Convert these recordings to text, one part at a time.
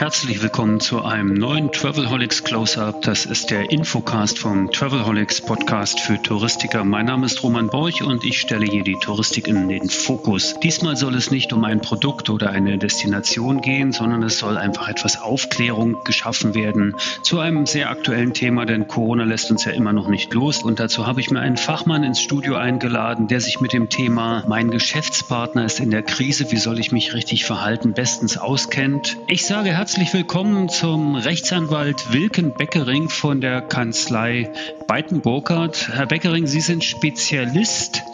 Herzlich willkommen zu einem neuen Travelholics Close-Up. Das ist der Infocast vom Travelholics Podcast für Touristiker. Mein Name ist Roman Borch und ich stelle hier die Touristik in den Fokus. Diesmal soll es nicht um ein Produkt oder eine Destination gehen, sondern es soll einfach etwas Aufklärung geschaffen werden zu einem sehr aktuellen Thema, denn Corona lässt uns ja immer noch nicht los. Und dazu habe ich mir einen Fachmann ins Studio eingeladen, der sich mit dem Thema Mein Geschäftspartner ist in der Krise, wie soll ich mich richtig verhalten, bestens auskennt. Ich sage herzlich herzlich willkommen zum Rechtsanwalt Wilken Beckering von der Kanzlei Beiten-Burkhardt. Herr Beckering, Sie sind Spezialist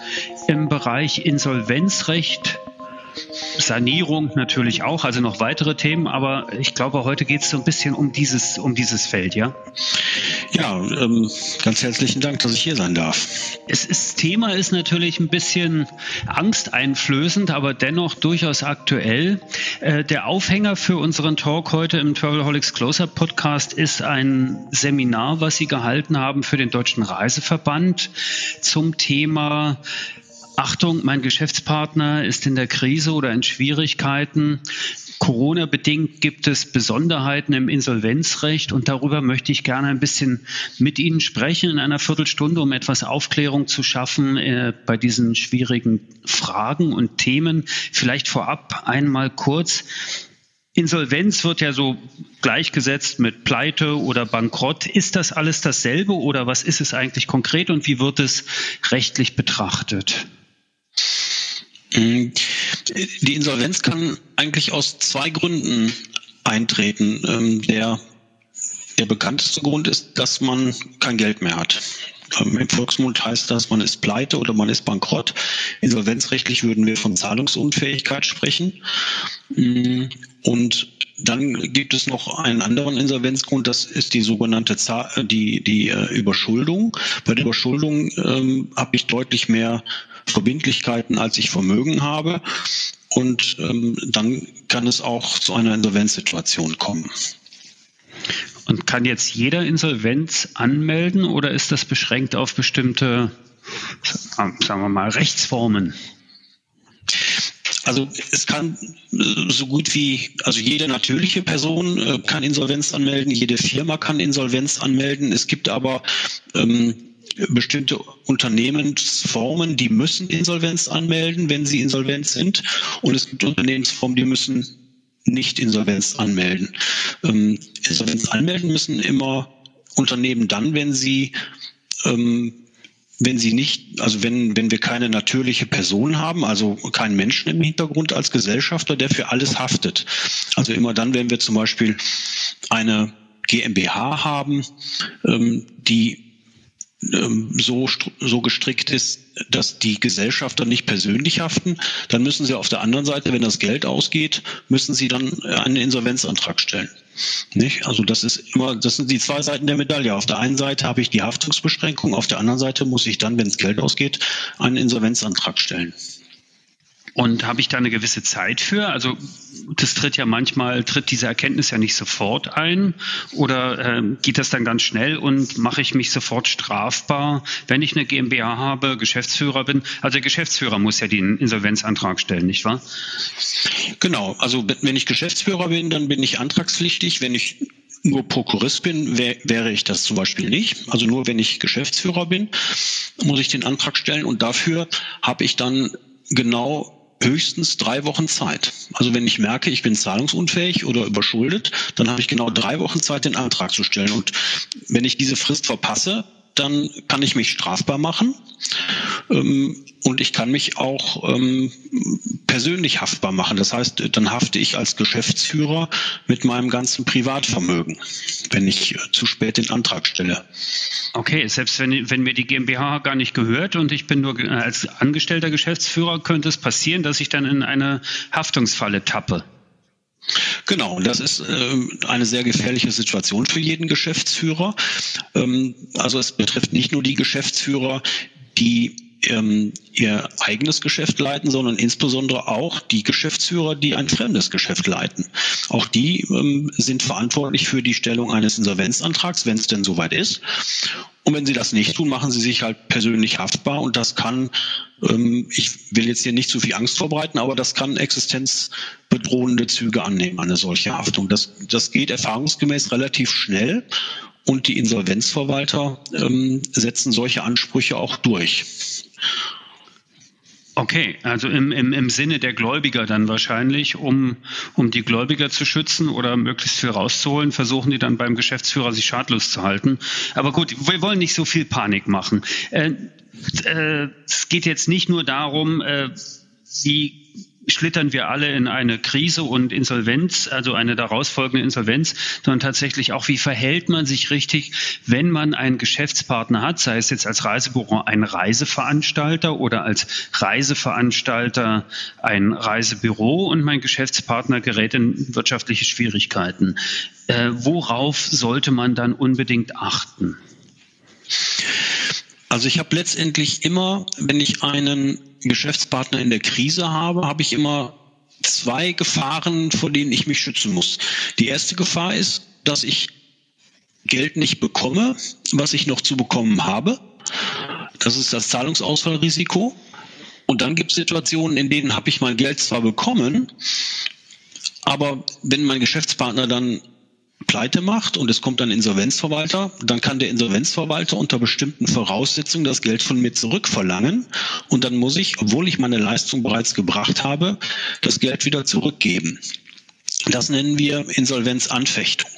im Bereich Insolvenzrecht Sanierung natürlich auch, also noch weitere Themen, aber ich glaube, heute geht es so ein bisschen um dieses, um dieses Feld, ja? Ja, ähm, ganz herzlichen Dank, dass ich hier sein darf. Es ist, Thema ist natürlich ein bisschen angsteinflößend, aber dennoch durchaus aktuell. Äh, der Aufhänger für unseren Talk heute im Travelholics Closer Podcast ist ein Seminar, was Sie gehalten haben für den Deutschen Reiseverband zum Thema Achtung, mein Geschäftspartner ist in der Krise oder in Schwierigkeiten. Corona-bedingt gibt es Besonderheiten im Insolvenzrecht und darüber möchte ich gerne ein bisschen mit Ihnen sprechen in einer Viertelstunde, um etwas Aufklärung zu schaffen äh, bei diesen schwierigen Fragen und Themen. Vielleicht vorab einmal kurz. Insolvenz wird ja so gleichgesetzt mit Pleite oder Bankrott. Ist das alles dasselbe oder was ist es eigentlich konkret und wie wird es rechtlich betrachtet? Mm, die Insolvenz kann eigentlich aus zwei Gründen eintreten. Ähm, der, der bekannteste Grund ist, dass man kein Geld mehr hat. Ähm, Im Volksmund heißt das, man ist pleite oder man ist bankrott. Insolvenzrechtlich würden wir von Zahlungsunfähigkeit sprechen. Mm, und dann gibt es noch einen anderen Insolvenzgrund, das ist die sogenannte Zahl, die, die äh, Überschuldung. Bei der Überschuldung ähm, habe ich deutlich mehr Verbindlichkeiten, als ich Vermögen habe. Und ähm, dann kann es auch zu einer Insolvenzsituation kommen. Und kann jetzt jeder Insolvenz anmelden oder ist das beschränkt auf bestimmte, sagen wir mal, Rechtsformen? Also es kann äh, so gut wie, also jede natürliche Person äh, kann Insolvenz anmelden, jede Firma kann Insolvenz anmelden. Es gibt aber ähm, bestimmte Unternehmensformen, die müssen Insolvenz anmelden, wenn sie insolvent sind. Und es gibt Unternehmensformen, die müssen nicht Insolvenz anmelden. Ähm, Insolvenz anmelden müssen immer Unternehmen dann, wenn sie ähm, wenn sie nicht, also wenn, wenn wir keine natürliche Person haben, also keinen Menschen im Hintergrund als Gesellschafter, der für alles haftet. Also immer dann, wenn wir zum Beispiel eine GmbH haben, ähm, die so, so gestrickt ist, dass die Gesellschafter nicht persönlich haften, dann müssen sie auf der anderen Seite, wenn das Geld ausgeht, müssen sie dann einen Insolvenzantrag stellen. Nicht? Also das ist immer, das sind die zwei Seiten der Medaille. Auf der einen Seite habe ich die Haftungsbeschränkung, auf der anderen Seite muss ich dann, wenn das Geld ausgeht, einen Insolvenzantrag stellen. Und habe ich da eine gewisse Zeit für? Also das tritt ja manchmal, tritt diese Erkenntnis ja nicht sofort ein oder äh, geht das dann ganz schnell und mache ich mich sofort strafbar, wenn ich eine GmbH habe, Geschäftsführer bin? Also der Geschäftsführer muss ja den Insolvenzantrag stellen, nicht wahr? Genau, also wenn ich Geschäftsführer bin, dann bin ich antragspflichtig. Wenn ich nur Prokurist bin, wär, wäre ich das zum Beispiel nicht. Also nur wenn ich Geschäftsführer bin, muss ich den Antrag stellen und dafür habe ich dann genau höchstens drei Wochen Zeit. Also wenn ich merke, ich bin zahlungsunfähig oder überschuldet, dann habe ich genau drei Wochen Zeit, den Antrag zu stellen. Und wenn ich diese Frist verpasse, dann kann ich mich strafbar machen ähm, und ich kann mich auch ähm, persönlich haftbar machen. Das heißt, dann hafte ich als Geschäftsführer mit meinem ganzen Privatvermögen, wenn ich äh, zu spät den Antrag stelle. Okay, selbst wenn, wenn mir die GmbH gar nicht gehört und ich bin nur äh, als angestellter Geschäftsführer, könnte es passieren, dass ich dann in eine Haftungsfalle tappe. Genau, das ist äh, eine sehr gefährliche Situation für jeden Geschäftsführer. Ähm, also es betrifft nicht nur die Geschäftsführer, die ähm, ihr eigenes Geschäft leiten, sondern insbesondere auch die Geschäftsführer, die ein fremdes Geschäft leiten. Auch die ähm, sind verantwortlich für die Stellung eines Insolvenzantrags, wenn es denn soweit ist. Und wenn sie das nicht tun, machen sie sich halt persönlich haftbar und das kann, ähm, ich will jetzt hier nicht zu viel Angst verbreiten, aber das kann existenzbedrohende Züge annehmen, eine solche Haftung. Das, das geht erfahrungsgemäß relativ schnell und die Insolvenzverwalter ähm, setzen solche Ansprüche auch durch. Okay, also im, im, im Sinne der Gläubiger dann wahrscheinlich, um, um die Gläubiger zu schützen oder möglichst viel rauszuholen, versuchen die dann beim Geschäftsführer sich schadlos zu halten. Aber gut, wir wollen nicht so viel Panik machen. Äh, äh, es geht jetzt nicht nur darum, äh, wie schlittern wir alle in eine Krise und Insolvenz, also eine daraus folgende Insolvenz, sondern tatsächlich auch, wie verhält man sich richtig, wenn man einen Geschäftspartner hat, sei es jetzt als Reisebüro ein Reiseveranstalter oder als Reiseveranstalter ein Reisebüro und mein Geschäftspartner gerät in wirtschaftliche Schwierigkeiten. Äh, worauf sollte man dann unbedingt achten? Also ich habe letztendlich immer, wenn ich einen Geschäftspartner in der Krise habe, habe ich immer zwei Gefahren, vor denen ich mich schützen muss. Die erste Gefahr ist, dass ich Geld nicht bekomme, was ich noch zu bekommen habe. Das ist das Zahlungsausfallrisiko. Und dann gibt es Situationen, in denen habe ich mein Geld zwar bekommen, aber wenn mein Geschäftspartner dann pleite macht und es kommt ein Insolvenzverwalter, dann kann der Insolvenzverwalter unter bestimmten Voraussetzungen das Geld von mir zurückverlangen und dann muss ich, obwohl ich meine Leistung bereits gebracht habe, das Geld wieder zurückgeben. Das nennen wir Insolvenzanfechtung.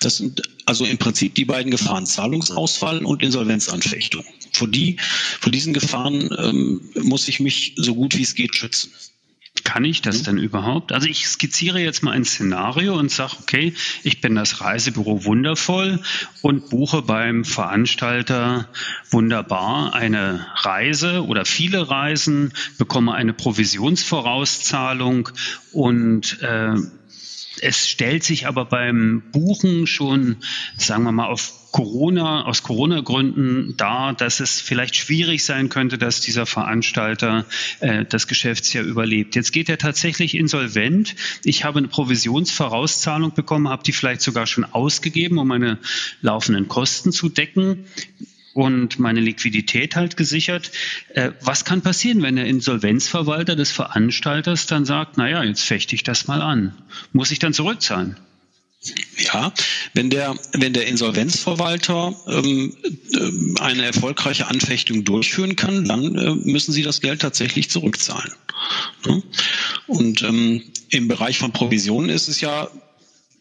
Das sind also im Prinzip die beiden Gefahren, Zahlungsausfall und Insolvenzanfechtung. Vor, die, vor diesen Gefahren ähm, muss ich mich so gut wie es geht schützen. Kann ich das mhm. denn überhaupt? Also ich skizziere jetzt mal ein Szenario und sage, okay, ich bin das Reisebüro wundervoll und buche beim Veranstalter wunderbar eine Reise oder viele Reisen, bekomme eine Provisionsvorauszahlung und äh, es stellt sich aber beim Buchen schon, sagen wir mal, auf Corona, aus Corona-Gründen dar, dass es vielleicht schwierig sein könnte, dass dieser Veranstalter äh, das Geschäftsjahr überlebt. Jetzt geht er tatsächlich insolvent. Ich habe eine Provisionsvorauszahlung bekommen, habe die vielleicht sogar schon ausgegeben, um meine laufenden Kosten zu decken und meine Liquidität halt gesichert. Äh, was kann passieren, wenn der Insolvenzverwalter des Veranstalters dann sagt, naja, jetzt fechte ich das mal an? Muss ich dann zurückzahlen? Ja, wenn der, wenn der Insolvenzverwalter ähm, äh, eine erfolgreiche Anfechtung durchführen kann, dann äh, müssen Sie das Geld tatsächlich zurückzahlen. Und ähm, im Bereich von Provisionen ist es ja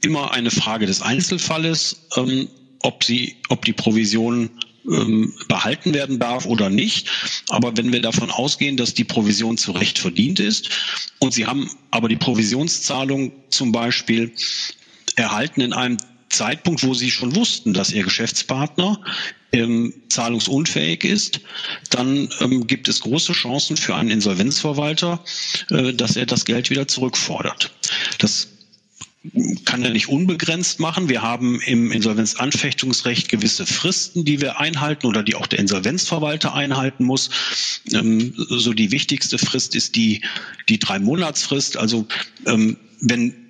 immer eine Frage des Einzelfalles, ähm, ob, sie, ob die Provision ähm, behalten werden darf oder nicht. Aber wenn wir davon ausgehen, dass die Provision zu Recht verdient ist und Sie haben aber die Provisionszahlung zum Beispiel erhalten in einem Zeitpunkt, wo Sie schon wussten, dass Ihr Geschäftspartner ähm, zahlungsunfähig ist, dann ähm, gibt es große Chancen für einen Insolvenzverwalter, äh, dass er das Geld wieder zurückfordert. Das kann er nicht unbegrenzt machen. Wir haben im Insolvenzanfechtungsrecht gewisse Fristen, die wir einhalten oder die auch der Insolvenzverwalter einhalten muss. Ähm, so die wichtigste Frist ist die, die drei Monatsfrist. Also ähm, wenn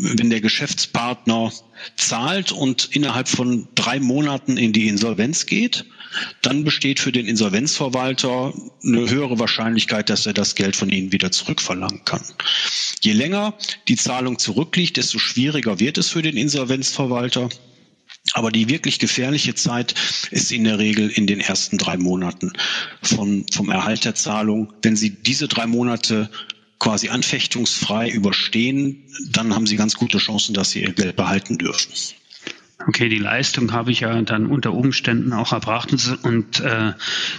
wenn der Geschäftspartner zahlt und innerhalb von drei Monaten in die Insolvenz geht, dann besteht für den Insolvenzverwalter eine höhere Wahrscheinlichkeit, dass er das Geld von Ihnen wieder zurückverlangen kann. Je länger die Zahlung zurückliegt, desto schwieriger wird es für den Insolvenzverwalter. Aber die wirklich gefährliche Zeit ist in der Regel in den ersten drei Monaten von, vom Erhalt der Zahlung. Wenn Sie diese drei Monate quasi anfechtungsfrei überstehen, dann haben Sie ganz gute Chancen, dass Sie Ihr Geld behalten dürfen okay, die Leistung habe ich ja dann unter Umständen auch erbracht und, äh,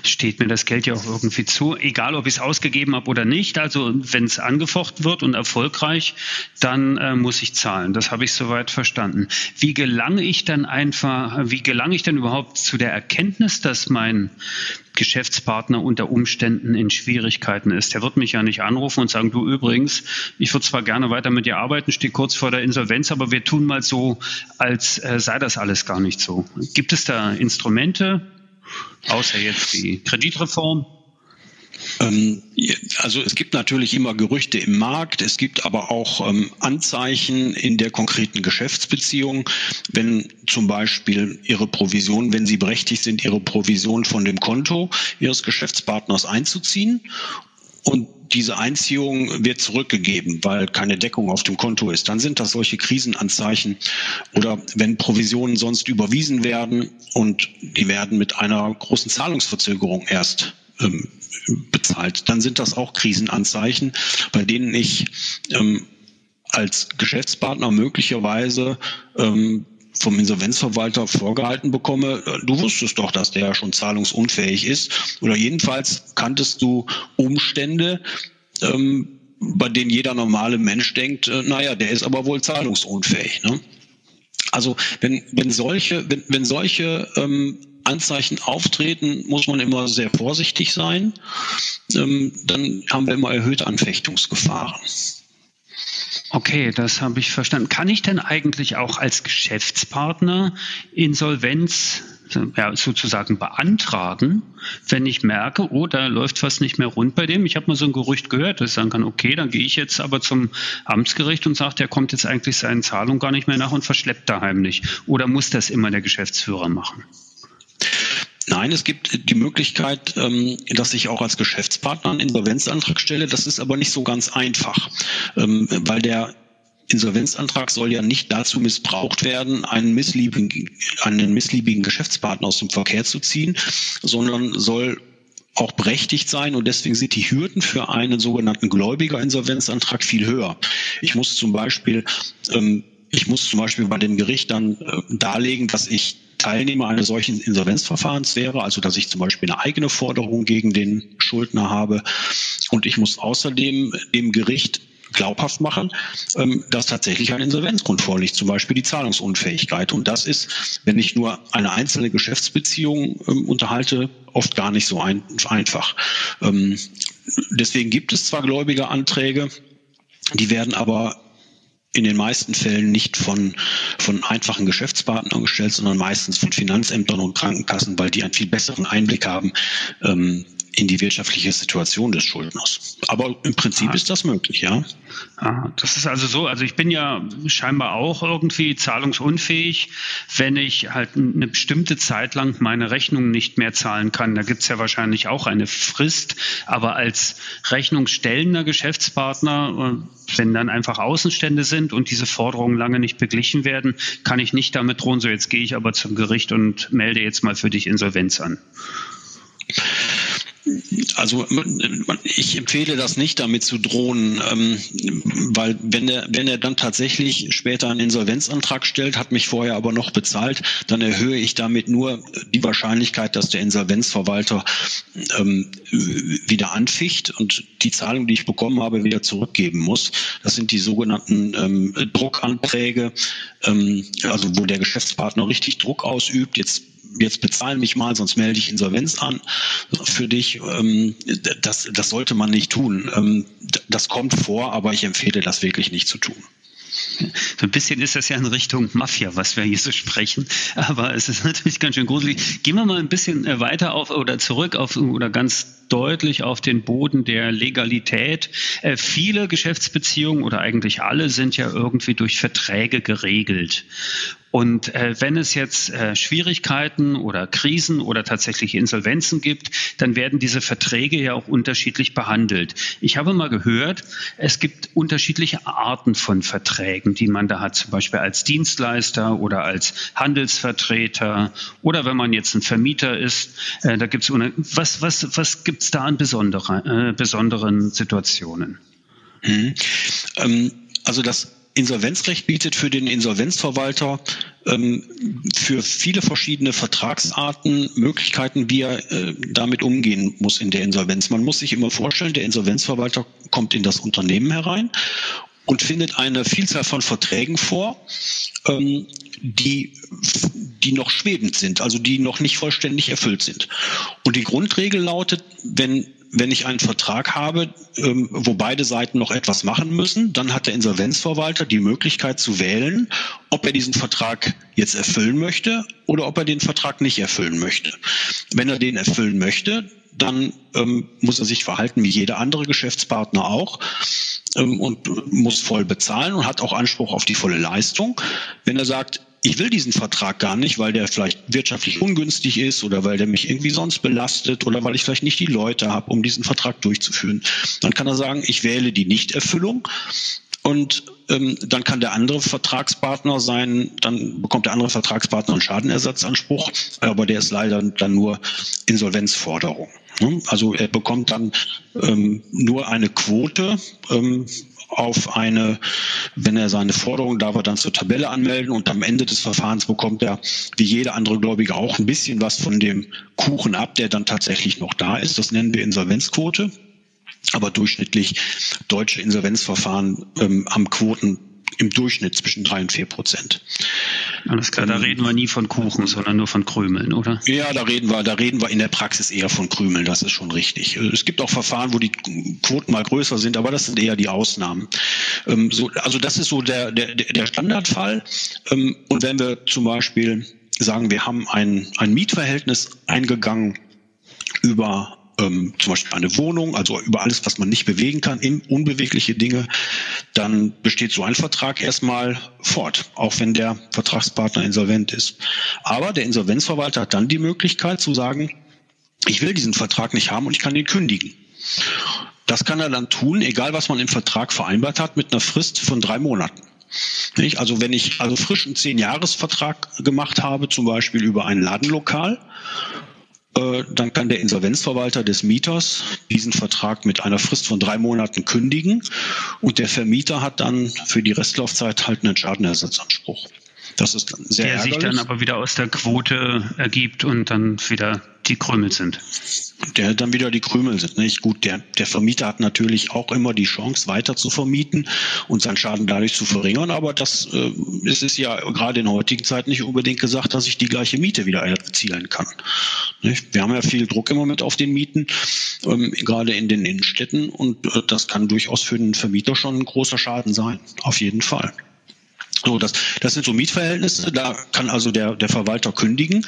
steht mir das Geld ja auch irgendwie zu, egal ob ich es ausgegeben habe oder nicht. Also wenn es angefochten wird und erfolgreich, dann äh, muss ich zahlen. Das habe ich soweit verstanden. Wie gelange ich dann einfach, wie gelange ich dann überhaupt zu der Erkenntnis, dass mein Geschäftspartner unter Umständen in Schwierigkeiten ist. Der wird mich ja nicht anrufen und sagen, du übrigens, ich würde zwar gerne weiter mit dir arbeiten, stehe kurz vor der Insolvenz, aber wir tun mal so, als äh, sei das alles gar nicht so. Gibt es da Instrumente, außer jetzt die Kreditreform? Ähm, also es gibt natürlich immer Gerüchte im Markt, es gibt aber auch ähm, Anzeichen in der konkreten Geschäftsbeziehung, wenn zum Beispiel Ihre Provision, wenn Sie berechtigt sind, Ihre Provision von dem Konto Ihres Geschäftspartners einzuziehen und diese Einziehung wird zurückgegeben, weil keine Deckung auf dem Konto ist. Dann sind das solche Krisenanzeichen oder wenn Provisionen sonst überwiesen werden und die werden mit einer großen Zahlungsverzögerung erst ähm, bezahlt, dann sind das auch Krisenanzeichen, bei denen ich ähm, als Geschäftspartner möglicherweise ähm, vom Insolvenzverwalter vorgehalten bekomme, äh, du wusstest doch, dass der schon zahlungsunfähig ist. Oder jedenfalls kanntest du Umstände, ähm, bei denen jeder normale Mensch denkt, äh, naja, der ist aber wohl zahlungsunfähig. Ne? Also wenn, wenn solche, wenn, wenn solche ähm, Anzeichen auftreten, muss man immer sehr vorsichtig sein. Ähm, dann haben wir immer erhöhte Anfechtungsgefahren. Okay, das habe ich verstanden. Kann ich denn eigentlich auch als Geschäftspartner Insolvenz ja, sozusagen beantragen, wenn ich merke, oh, da läuft was nicht mehr rund bei dem. Ich habe mal so ein Gerücht gehört, dass ich sagen kann, okay, dann gehe ich jetzt aber zum Amtsgericht und sage, der kommt jetzt eigentlich seinen Zahlungen gar nicht mehr nach und verschleppt da heimlich. Oder muss das immer der Geschäftsführer machen? Nein, es gibt die Möglichkeit, ähm, dass ich auch als Geschäftspartner einen Insolvenzantrag stelle. Das ist aber nicht so ganz einfach, ähm, weil der Insolvenzantrag soll ja nicht dazu missbraucht werden, einen missliebigen, einen missliebigen Geschäftspartner aus dem Verkehr zu ziehen, sondern soll auch berechtigt sein und deswegen sind die Hürden für einen sogenannten Gläubiger-Insolvenzantrag viel höher. Ich muss zum Beispiel ähm, ich muss zum Beispiel bei dem Gericht dann äh, darlegen, dass ich Teilnehmer eines solchen Insolvenzverfahrens wäre, also dass ich zum Beispiel eine eigene Forderung gegen den Schuldner habe. Und ich muss außerdem dem Gericht glaubhaft machen, ähm, dass tatsächlich ein Insolvenzgrund vorliegt, zum Beispiel die Zahlungsunfähigkeit. Und das ist, wenn ich nur eine einzelne Geschäftsbeziehung ähm, unterhalte, oft gar nicht so ein, einfach. Ähm, deswegen gibt es zwar gläubige Anträge, die werden aber in den meisten Fällen nicht von, von einfachen Geschäftspartnern gestellt, sondern meistens von Finanzämtern und Krankenkassen, weil die einen viel besseren Einblick haben ähm, in die wirtschaftliche Situation des Schuldners. Aber im Prinzip ah. ist das möglich, ja. Ah, das ist also so, also ich bin ja scheinbar auch irgendwie zahlungsunfähig, wenn ich halt eine bestimmte Zeit lang meine Rechnungen nicht mehr zahlen kann. Da gibt es ja wahrscheinlich auch eine Frist, aber als rechnungsstellender Geschäftspartner, äh, wenn dann einfach Außenstände sind und diese Forderungen lange nicht beglichen werden, kann ich nicht damit drohen, so jetzt gehe ich aber zum Gericht und melde jetzt mal für dich Insolvenz an. Also ich empfehle das nicht, damit zu drohen, ähm, weil wenn er, wenn er dann tatsächlich später einen Insolvenzantrag stellt, hat mich vorher aber noch bezahlt, dann erhöhe ich damit nur die Wahrscheinlichkeit, dass der Insolvenzverwalter ähm, wieder anficht und die Zahlung, die ich bekommen habe, wieder zurückgeben muss. Das sind die sogenannten ähm, Druckanträge, also wo der Geschäftspartner richtig Druck ausübt. Jetzt jetzt bezahl mich mal, sonst melde ich Insolvenz an für dich. Ähm, das, das sollte man nicht tun. Ähm, das kommt vor, aber ich empfehle das wirklich nicht zu tun. So ein bisschen ist das ja in Richtung Mafia, was wir hier so sprechen. Aber es ist natürlich ganz schön gruselig. Gehen wir mal ein bisschen äh, weiter auf oder zurück auf oder ganz deutlich auf den Boden der Legalität. Äh, viele Geschäftsbeziehungen oder eigentlich alle sind ja irgendwie durch Verträge geregelt. Und äh, wenn es jetzt äh, Schwierigkeiten oder Krisen oder tatsächlich Insolvenzen gibt, dann werden diese Verträge ja auch unterschiedlich behandelt. Ich habe mal gehört, es gibt unterschiedliche Arten von Verträgen, die man da hat, zum Beispiel als Dienstleister oder als Handelsvertreter oder wenn man jetzt ein Vermieter ist, äh, da gibt es was was was gibt's da an besondere, äh, besonderen Situationen? Hm. Ähm, also das Insolvenzrecht bietet für den Insolvenzverwalter ähm, für viele verschiedene Vertragsarten Möglichkeiten, wie er äh, damit umgehen muss in der Insolvenz. Man muss sich immer vorstellen, der Insolvenzverwalter kommt in das Unternehmen herein und findet eine Vielzahl von Verträgen vor, ähm, die, die noch schwebend sind, also die noch nicht vollständig erfüllt sind. Und die Grundregel lautet, wenn wenn ich einen Vertrag habe, ähm, wo beide Seiten noch etwas machen müssen, dann hat der Insolvenzverwalter die Möglichkeit zu wählen, ob er diesen Vertrag jetzt erfüllen möchte oder ob er den Vertrag nicht erfüllen möchte. Wenn er den erfüllen möchte, dann ähm, muss er sich verhalten wie jeder andere Geschäftspartner auch ähm, und muss voll bezahlen und hat auch Anspruch auf die volle Leistung. Wenn er sagt, ich will diesen Vertrag gar nicht, weil der vielleicht wirtschaftlich ungünstig ist oder weil der mich irgendwie sonst belastet oder weil ich vielleicht nicht die Leute habe, um diesen Vertrag durchzuführen. Dann kann er sagen, ich wähle die Nichterfüllung und ähm, dann kann der andere Vertragspartner sein, dann bekommt der andere Vertragspartner einen Schadenersatzanspruch, aber der ist leider dann nur Insolvenzforderung. Ne? Also er bekommt dann ähm, nur eine Quote ähm, auf eine, wenn er seine Forderung darf er dann zur Tabelle anmelden und am Ende des Verfahrens bekommt er, wie jeder andere Gläubige, auch ein bisschen was von dem Kuchen ab, der dann tatsächlich noch da ist. Das nennen wir Insolvenzquote. Aber durchschnittlich deutsche Insolvenzverfahren ähm, haben Quoten im Durchschnitt zwischen drei und vier Prozent. Alles klar, da ähm, reden wir nie von Kuchen, sondern nur von Krümeln, oder? Ja, da reden wir, da reden wir in der Praxis eher von Krümeln, das ist schon richtig. Es gibt auch Verfahren, wo die Quoten mal größer sind, aber das sind eher die Ausnahmen. Ähm, so, also das ist so der, der, der Standardfall. Ähm, und wenn wir zum Beispiel sagen, wir haben ein, ein Mietverhältnis eingegangen über ähm, zum Beispiel eine Wohnung, also über alles, was man nicht bewegen kann, in unbewegliche Dinge, dann besteht so ein Vertrag erstmal fort, auch wenn der Vertragspartner insolvent ist. Aber der Insolvenzverwalter hat dann die Möglichkeit zu sagen, ich will diesen Vertrag nicht haben und ich kann ihn kündigen. Das kann er dann tun, egal was man im Vertrag vereinbart hat, mit einer Frist von drei Monaten. Nicht? Also wenn ich also frisch einen Zehn-Jahres-Vertrag gemacht habe, zum Beispiel über ein Ladenlokal, dann kann der Insolvenzverwalter des Mieters diesen Vertrag mit einer Frist von drei Monaten kündigen und der Vermieter hat dann für die Restlaufzeit halt einen Schadenersatzanspruch. Das ist sehr Der ärgerlich. sich dann aber wieder aus der Quote ergibt und dann wieder die Krümel sind. Der dann wieder die Krümel sind. Nicht? Gut, der, der Vermieter hat natürlich auch immer die Chance, weiter zu vermieten und seinen Schaden dadurch zu verringern, aber das äh, es ist ja gerade in heutigen Zeit nicht unbedingt gesagt, dass ich die gleiche Miete wieder erzielen kann. Nicht? Wir haben ja viel Druck im Moment auf den Mieten, ähm, gerade in den Innenstädten und äh, das kann durchaus für den Vermieter schon ein großer Schaden sein. Auf jeden Fall. So, das, das sind so Mietverhältnisse, da kann also der, der Verwalter kündigen.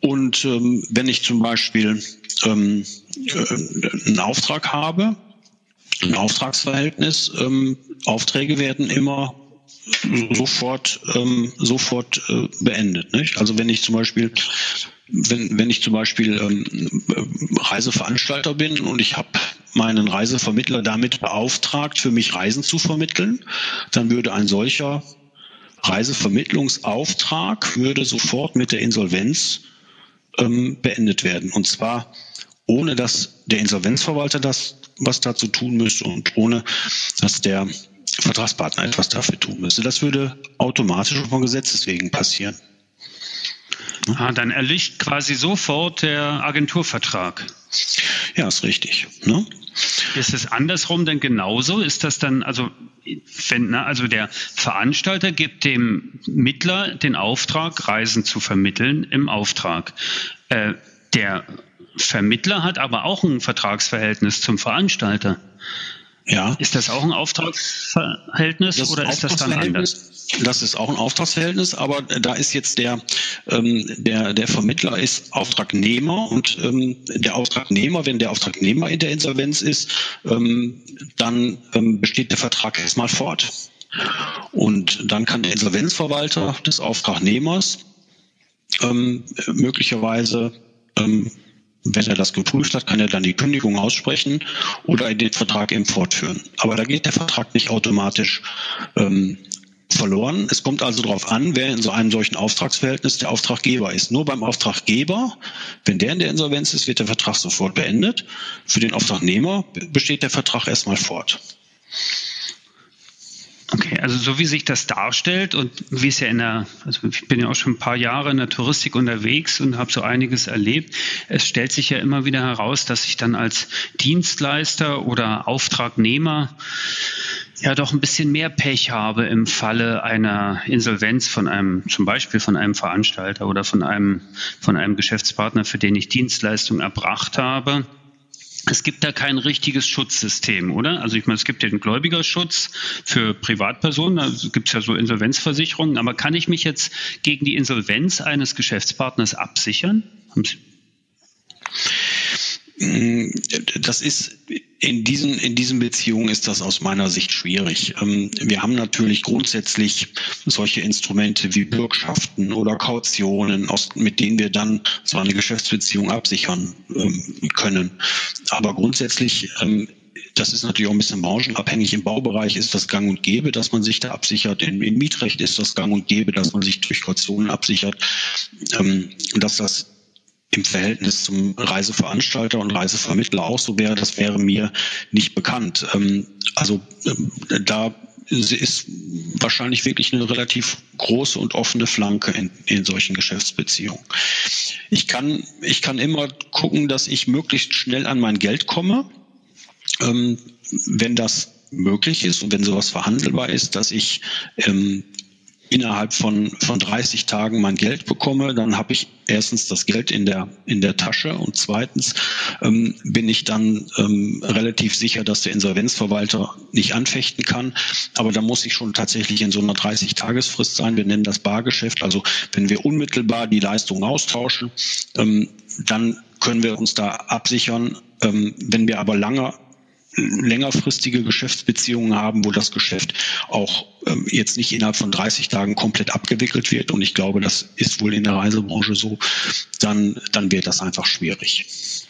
Und ähm, wenn ich zum Beispiel ähm, äh, einen Auftrag habe, ein Auftragsverhältnis, ähm, Aufträge werden immer sofort ähm, sofort äh, beendet. Nicht? Also wenn ich zum Beispiel wenn, wenn ich zum Beispiel ähm, Reiseveranstalter bin und ich habe meinen Reisevermittler damit beauftragt, für mich Reisen zu vermitteln, dann würde ein solcher Reisevermittlungsauftrag würde sofort mit der Insolvenz ähm, beendet werden. Und zwar ohne dass der Insolvenzverwalter das was dazu tun müsste und ohne dass der Vertragspartner etwas dafür tun müsste. Das würde automatisch von Gesetzes wegen passieren. Ah, dann erlischt quasi sofort der Agenturvertrag. Ja, ist richtig. Ne? Ist es andersrum denn genauso? Ist das dann, also, wenn, ne, also der Veranstalter gibt dem Mittler den Auftrag, Reisen zu vermitteln im Auftrag. Äh, der Vermittler hat aber auch ein Vertragsverhältnis zum Veranstalter. Ja. Ist das auch ein Auftragsverhältnis das oder ist das dann anders? Das ist auch ein Auftragsverhältnis, aber da ist jetzt der, ähm, der, der Vermittler ist Auftragnehmer und ähm, der Auftragnehmer, wenn der Auftragnehmer in der Insolvenz ist, ähm, dann ähm, besteht der Vertrag erstmal fort. Und dann kann der Insolvenzverwalter des Auftragnehmers ähm, möglicherweise ähm, wenn er das geprüft hat, kann er dann die Kündigung aussprechen oder den Vertrag eben fortführen. Aber da geht der Vertrag nicht automatisch ähm, verloren. Es kommt also darauf an, wer in so einem solchen Auftragsverhältnis der Auftraggeber ist. Nur beim Auftraggeber, wenn der in der Insolvenz ist, wird der Vertrag sofort beendet. Für den Auftragnehmer besteht der Vertrag erstmal fort. Okay, also so wie sich das darstellt und wie es ja in der, also ich bin ja auch schon ein paar Jahre in der Touristik unterwegs und habe so einiges erlebt. Es stellt sich ja immer wieder heraus, dass ich dann als Dienstleister oder Auftragnehmer ja doch ein bisschen mehr Pech habe im Falle einer Insolvenz von einem, zum Beispiel von einem Veranstalter oder von einem, von einem Geschäftspartner, für den ich Dienstleistungen erbracht habe es gibt da kein richtiges Schutzsystem, oder? Also ich meine, es gibt den Gläubigerschutz für Privatpersonen, da gibt es ja so Insolvenzversicherungen, aber kann ich mich jetzt gegen die Insolvenz eines Geschäftspartners absichern? Das ist in diesen, in diesen Beziehungen ist das aus meiner Sicht schwierig. Ähm, wir haben natürlich grundsätzlich solche Instrumente wie Bürgschaften oder Kautionen, mit denen wir dann so eine Geschäftsbeziehung absichern ähm, können. Aber grundsätzlich ähm, das ist natürlich auch ein bisschen branchenabhängig. Im Baubereich ist das gang und gäbe, dass man sich da absichert. Im, Mietrecht ist das gang und gäbe, dass man sich durch Kautionen absichert. Dass das im Verhältnis zum Reiseveranstalter und Reisevermittler auch so wäre, das wäre mir nicht bekannt. Ähm, also ähm, da ist wahrscheinlich wirklich eine relativ große und offene Flanke in, in solchen Geschäftsbeziehungen. Ich kann, ich kann immer gucken, dass ich möglichst schnell an mein Geld komme. Ähm, wenn das möglich ist und wenn sowas verhandelbar ist, dass ich ähm, innerhalb von, von 30 Tagen mein Geld bekomme, dann habe ich erstens das Geld in der, in der Tasche und zweitens ähm, bin ich dann ähm, relativ sicher, dass der Insolvenzverwalter nicht anfechten kann. Aber da muss ich schon tatsächlich in so einer 30-Tagesfrist sein. Wir nennen das Bargeschäft. Also wenn wir unmittelbar die Leistung austauschen, ähm, dann können wir uns da absichern. Ähm, wenn wir aber lange längerfristige Geschäftsbeziehungen haben, wo das Geschäft auch ähm, jetzt nicht innerhalb von 30 Tagen komplett abgewickelt wird. Und ich glaube, das ist wohl in der Reisebranche so, dann, dann wird das einfach schwierig.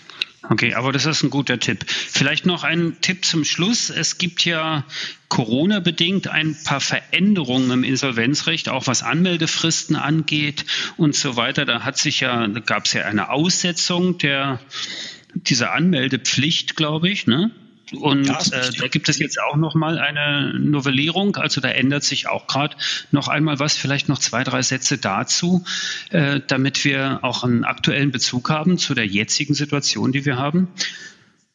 Okay, aber das ist ein guter Tipp. Vielleicht noch ein Tipp zum Schluss. Es gibt ja Corona-bedingt ein paar Veränderungen im Insolvenzrecht, auch was Anmeldefristen angeht und so weiter. Da hat sich ja, gab es ja eine Aussetzung der dieser Anmeldepflicht, glaube ich, ne? Und äh, da gibt es jetzt auch noch mal eine Novellierung. Also da ändert sich auch gerade noch einmal was. Vielleicht noch zwei, drei Sätze dazu, äh, damit wir auch einen aktuellen Bezug haben zu der jetzigen Situation, die wir haben.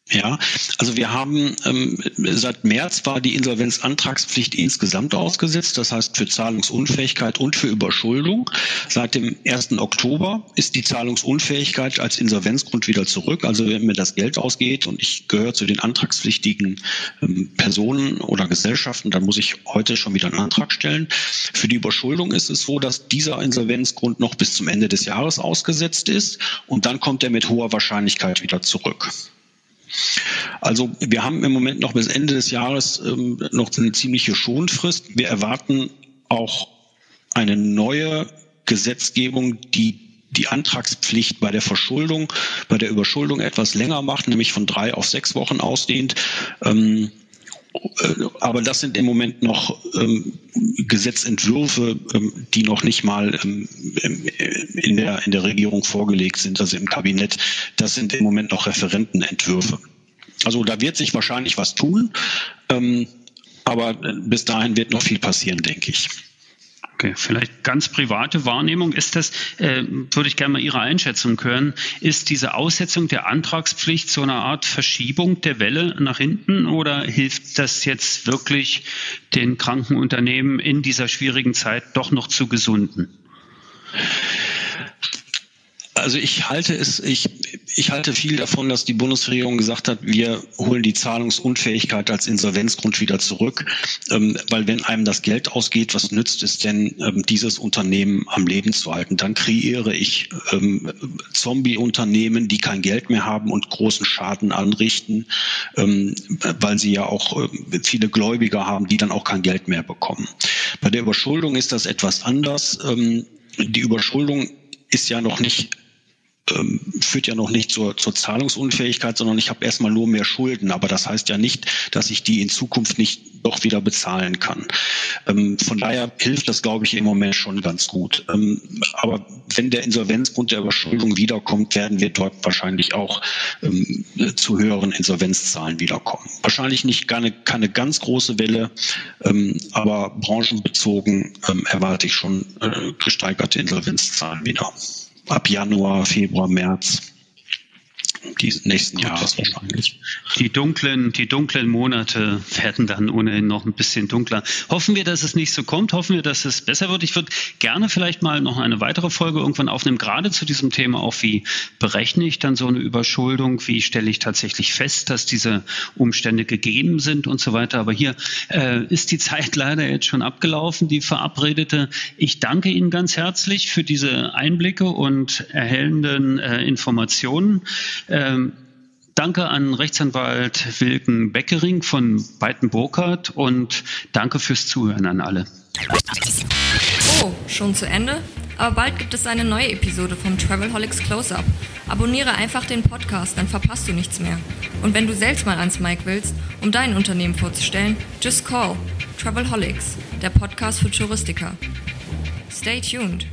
Ja, also wir haben ähm, seit März war die Insolvenzantragspflicht insgesamt ausgesetzt, das heißt für Zahlungsunfähigkeit und für Überschuldung. Seit dem 1. Oktober ist die Zahlungsunfähigkeit als Insolvenzgrund wieder zurück. Also wenn mir das Geld ausgeht und ich gehöre zu den antragspflichtigen ähm, Personen oder Gesellschaften, dann muss ich heute schon wieder einen Antrag stellen. Für die Überschuldung ist es so, dass dieser Insolvenzgrund noch bis zum Ende des Jahres ausgesetzt ist und dann kommt er mit hoher Wahrscheinlichkeit wieder zurück. Also wir haben im Moment noch bis Ende des Jahres ähm, noch eine ziemliche Schonfrist. Wir erwarten auch eine neue Gesetzgebung, die die Antragspflicht bei der Verschuldung, bei der Überschuldung etwas länger macht, nämlich von drei auf sechs Wochen ausdehnt. Ähm, äh, aber das sind im Moment noch ähm, Gesetzentwürfe, ähm, die noch nicht mal ähm, in, der, in der Regierung vorgelegt sind, also im Kabinett. Das sind im Moment noch Referentenentwürfe. Also da wird sich wahrscheinlich was tun, ähm, aber bis dahin wird noch viel passieren, denke ich. Okay, vielleicht ganz private Wahrnehmung ist das, äh, würde ich gerne mal Ihre Einschätzung hören, ist diese Aussetzung der Antragspflicht so eine Art Verschiebung der Welle nach hinten oder hilft das jetzt wirklich den Krankenunternehmen in dieser schwierigen Zeit doch noch zu gesunden? Also ich halte es, ich, ich halte viel davon, dass die Bundesregierung gesagt hat, wir holen die Zahlungsunfähigkeit als Insolvenzgrund wieder zurück, ähm, weil wenn einem das Geld ausgeht, was nützt es denn, ähm, dieses Unternehmen am Leben zu halten? Dann kreiere ich ähm, Zombie-Unternehmen, die kein Geld mehr haben und großen Schaden anrichten, ähm, weil sie ja auch äh, viele Gläubiger haben, die dann auch kein Geld mehr bekommen. Bei der Überschuldung ist das etwas anders. Ähm, die Überschuldung ist ja noch nicht ähm, führt ja noch nicht zur, zur Zahlungsunfähigkeit, sondern ich habe erstmal nur mehr Schulden. Aber das heißt ja nicht, dass ich die in Zukunft nicht doch wieder bezahlen kann. Ähm, von daher hilft das, glaube ich, im Moment schon ganz gut. Ähm, aber wenn der Insolvenzgrund der Überschuldung wiederkommt, werden wir dort wahrscheinlich auch ähm, zu höheren Insolvenzzahlen wiederkommen. Wahrscheinlich nicht keine, keine ganz große Welle, ähm, aber branchenbezogen erwarte ich schon äh, gesteigerte Insolvenzzahlen wieder ab Januar, Februar, März. Die nächsten Jahre wahrscheinlich. Die dunklen, die dunklen Monate werden dann ohnehin noch ein bisschen dunkler. Hoffen wir, dass es nicht so kommt. Hoffen wir, dass es besser wird. Ich würde gerne vielleicht mal noch eine weitere Folge irgendwann aufnehmen, gerade zu diesem Thema auch, wie berechne ich dann so eine Überschuldung? Wie stelle ich tatsächlich fest, dass diese Umstände gegeben sind und so weiter? Aber hier äh, ist die Zeit leider jetzt schon abgelaufen, die verabredete. Ich danke Ihnen ganz herzlich für diese Einblicke und erhellenden äh, Informationen. Ähm, danke an Rechtsanwalt Wilken Beckering von Beiten Burkhardt und danke fürs Zuhören an alle. Oh, schon zu Ende? Aber bald gibt es eine neue Episode vom Travelholics Close-Up. Abonniere einfach den Podcast, dann verpasst du nichts mehr. Und wenn du selbst mal ans Mic willst, um dein Unternehmen vorzustellen, just call Travelholics, der Podcast für Touristiker. Stay tuned.